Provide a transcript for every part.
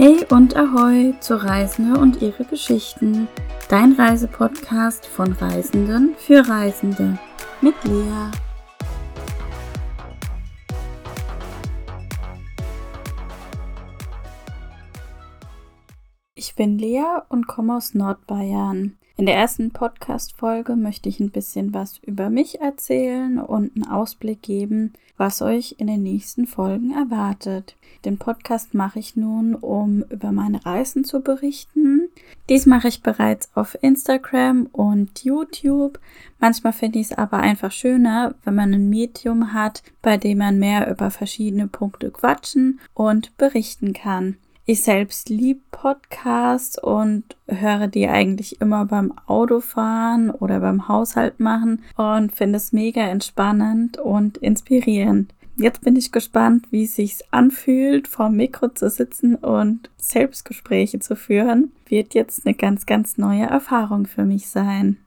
Hey und Ahoi zu Reisende und ihre Geschichten. Dein Reisepodcast von Reisenden für Reisende mit Lea. Ich bin Lea und komme aus Nordbayern. In der ersten Podcast-Folge möchte ich ein bisschen was über mich erzählen und einen Ausblick geben, was euch in den nächsten Folgen erwartet. Den Podcast mache ich nun, um über meine Reisen zu berichten. Dies mache ich bereits auf Instagram und YouTube. Manchmal finde ich es aber einfach schöner, wenn man ein Medium hat, bei dem man mehr über verschiedene Punkte quatschen und berichten kann. Ich selbst liebe Podcasts und höre die eigentlich immer beim Autofahren oder beim Haushalt machen und finde es mega entspannend und inspirierend. Jetzt bin ich gespannt, wie es sich anfühlt, vor dem Mikro zu sitzen und Selbstgespräche zu führen. Wird jetzt eine ganz, ganz neue Erfahrung für mich sein.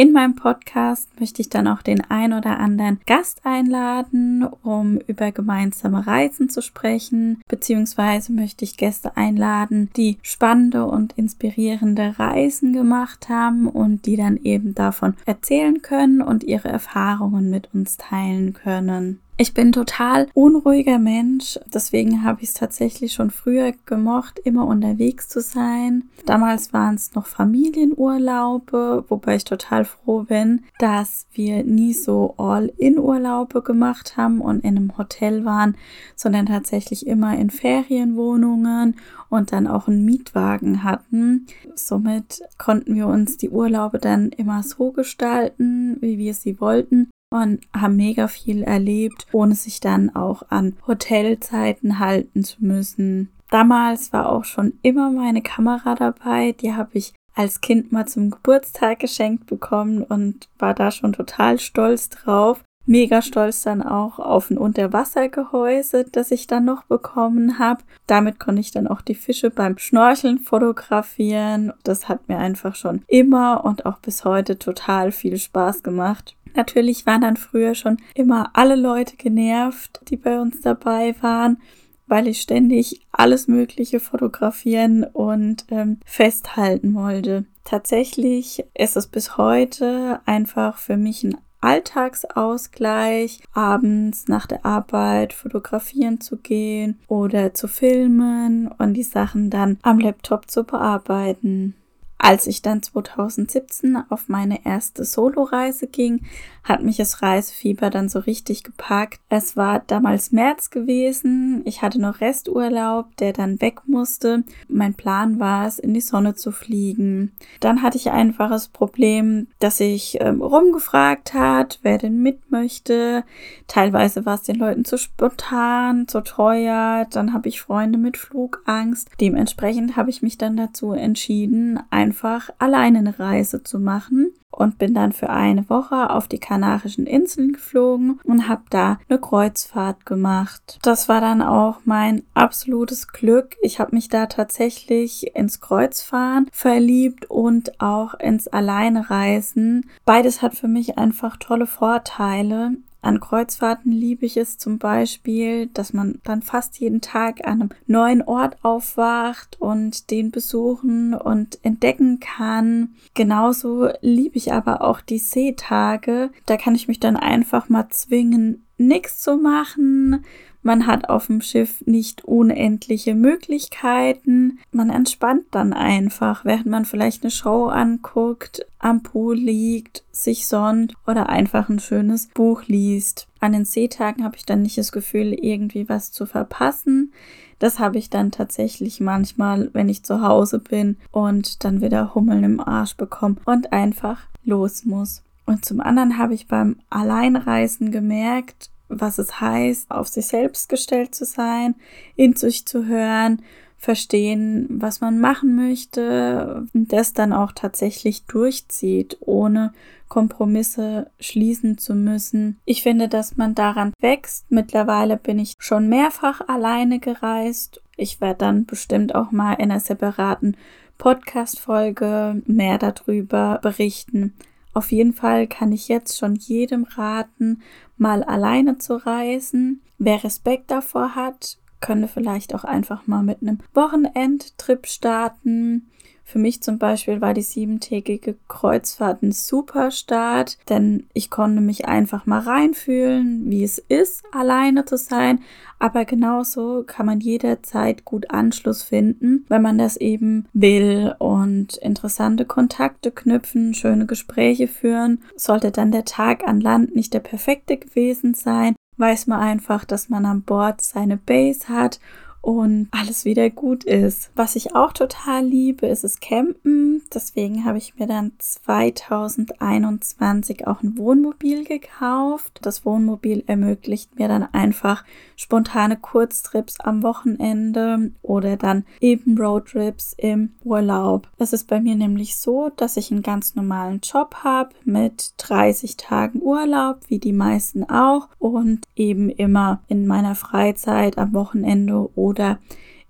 In meinem Podcast möchte ich dann auch den ein oder anderen Gast einladen, um über gemeinsame Reisen zu sprechen, beziehungsweise möchte ich Gäste einladen, die spannende und inspirierende Reisen gemacht haben und die dann eben davon erzählen können und ihre Erfahrungen mit uns teilen können. Ich bin total unruhiger Mensch, deswegen habe ich es tatsächlich schon früher gemocht, immer unterwegs zu sein. Damals waren es noch Familienurlaube, wobei ich total froh bin, dass wir nie so All-in-Urlaube gemacht haben und in einem Hotel waren, sondern tatsächlich immer in Ferienwohnungen und dann auch einen Mietwagen hatten. Somit konnten wir uns die Urlaube dann immer so gestalten, wie wir sie wollten und haben mega viel erlebt, ohne sich dann auch an Hotelzeiten halten zu müssen. Damals war auch schon immer meine Kamera dabei, die habe ich als Kind mal zum Geburtstag geschenkt bekommen und war da schon total stolz drauf. Mega stolz dann auch auf ein Unterwassergehäuse, das ich dann noch bekommen habe. Damit konnte ich dann auch die Fische beim Schnorcheln fotografieren. Das hat mir einfach schon immer und auch bis heute total viel Spaß gemacht. Natürlich waren dann früher schon immer alle Leute genervt, die bei uns dabei waren, weil ich ständig alles Mögliche fotografieren und ähm, festhalten wollte. Tatsächlich ist es bis heute einfach für mich ein Alltagsausgleich, abends nach der Arbeit fotografieren zu gehen oder zu filmen und die Sachen dann am Laptop zu bearbeiten. Als ich dann 2017 auf meine erste Soloreise ging, hat mich das Reisefieber dann so richtig gepackt. Es war damals März gewesen, ich hatte noch Resturlaub, der dann weg musste. Mein Plan war es, in die Sonne zu fliegen. Dann hatte ich einfach das Problem, dass ich ähm, rumgefragt hat, wer denn mit möchte. Teilweise war es den Leuten zu spontan, zu teuer. Dann habe ich Freunde mit Flugangst. Dementsprechend habe ich mich dann dazu entschieden, ein einfach alleine eine Reise zu machen und bin dann für eine Woche auf die Kanarischen Inseln geflogen und habe da eine Kreuzfahrt gemacht. Das war dann auch mein absolutes Glück. Ich habe mich da tatsächlich ins Kreuzfahren verliebt und auch ins Alleinreisen. Beides hat für mich einfach tolle Vorteile. An Kreuzfahrten liebe ich es zum Beispiel, dass man dann fast jeden Tag an einem neuen Ort aufwacht und den besuchen und entdecken kann. Genauso liebe ich aber auch die Seetage. Da kann ich mich dann einfach mal zwingen, nichts zu machen man hat auf dem Schiff nicht unendliche Möglichkeiten. Man entspannt dann einfach, während man vielleicht eine Show anguckt, am Pool liegt, sich sonnt oder einfach ein schönes Buch liest. An den Seetagen habe ich dann nicht das Gefühl, irgendwie was zu verpassen. Das habe ich dann tatsächlich manchmal, wenn ich zu Hause bin und dann wieder Hummeln im Arsch bekomme und einfach los muss. Und zum anderen habe ich beim Alleinreisen gemerkt, was es heißt, auf sich selbst gestellt zu sein, in sich zu hören, verstehen, was man machen möchte und das dann auch tatsächlich durchzieht, ohne Kompromisse schließen zu müssen. Ich finde, dass man daran wächst. Mittlerweile bin ich schon mehrfach alleine gereist. Ich werde dann bestimmt auch mal in einer separaten Podcast-Folge mehr darüber berichten. Auf jeden Fall kann ich jetzt schon jedem raten, mal alleine zu reisen. Wer Respekt davor hat, könnte vielleicht auch einfach mal mit einem Wochenendtrip starten. Für mich zum Beispiel war die siebentägige Kreuzfahrt ein super Start, denn ich konnte mich einfach mal reinfühlen, wie es ist, alleine zu sein. Aber genauso kann man jederzeit gut Anschluss finden, wenn man das eben will und interessante Kontakte knüpfen, schöne Gespräche führen. Sollte dann der Tag an Land nicht der perfekte gewesen sein, weiß man einfach, dass man an Bord seine Base hat und alles wieder gut ist. Was ich auch total liebe, ist das Campen. Deswegen habe ich mir dann 2021 auch ein Wohnmobil gekauft. Das Wohnmobil ermöglicht mir dann einfach spontane Kurztrips am Wochenende oder dann eben Roadtrips im Urlaub. Es ist bei mir nämlich so, dass ich einen ganz normalen Job habe mit 30 Tagen Urlaub, wie die meisten auch, und eben immer in meiner Freizeit am Wochenende oder oder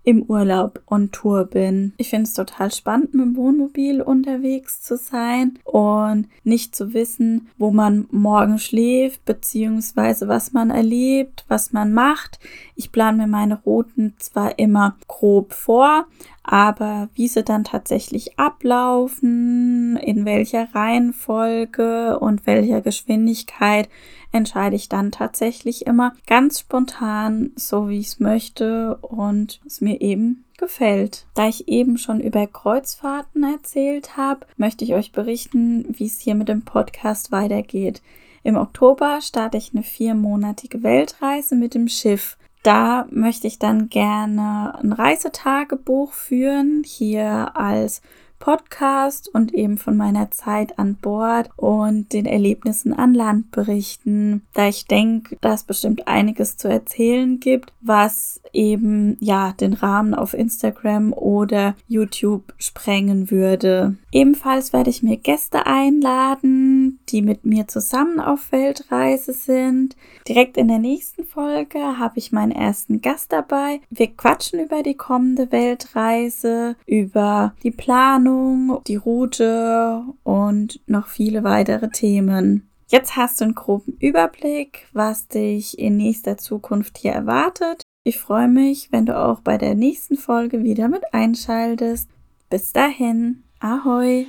im Urlaub on Tour bin. Ich finde es total spannend, mit dem Wohnmobil unterwegs zu sein und nicht zu wissen, wo man morgen schläft, beziehungsweise was man erlebt, was man macht. Ich plane mir meine Routen zwar immer grob vor, aber wie sie dann tatsächlich ablaufen, in welcher Reihenfolge und welcher Geschwindigkeit, entscheide ich dann tatsächlich immer ganz spontan, so wie ich es möchte und es mir eben gefällt. Da ich eben schon über Kreuzfahrten erzählt habe, möchte ich euch berichten, wie es hier mit dem Podcast weitergeht. Im Oktober starte ich eine viermonatige Weltreise mit dem Schiff. Da möchte ich dann gerne ein Reisetagebuch führen, hier als Podcast und eben von meiner Zeit an Bord und den Erlebnissen an Land berichten, da ich denke, dass bestimmt einiges zu erzählen gibt, was eben ja den Rahmen auf Instagram oder YouTube sprengen würde. Ebenfalls werde ich mir Gäste einladen, die mit mir zusammen auf Weltreise sind. Direkt in der nächsten Folge habe ich meinen ersten Gast dabei. Wir quatschen über die kommende Weltreise, über die Planung, die Route und noch viele weitere Themen. Jetzt hast du einen groben Überblick, was dich in nächster Zukunft hier erwartet. Ich freue mich, wenn du auch bei der nächsten Folge wieder mit einschaltest. Bis dahin, ahoi!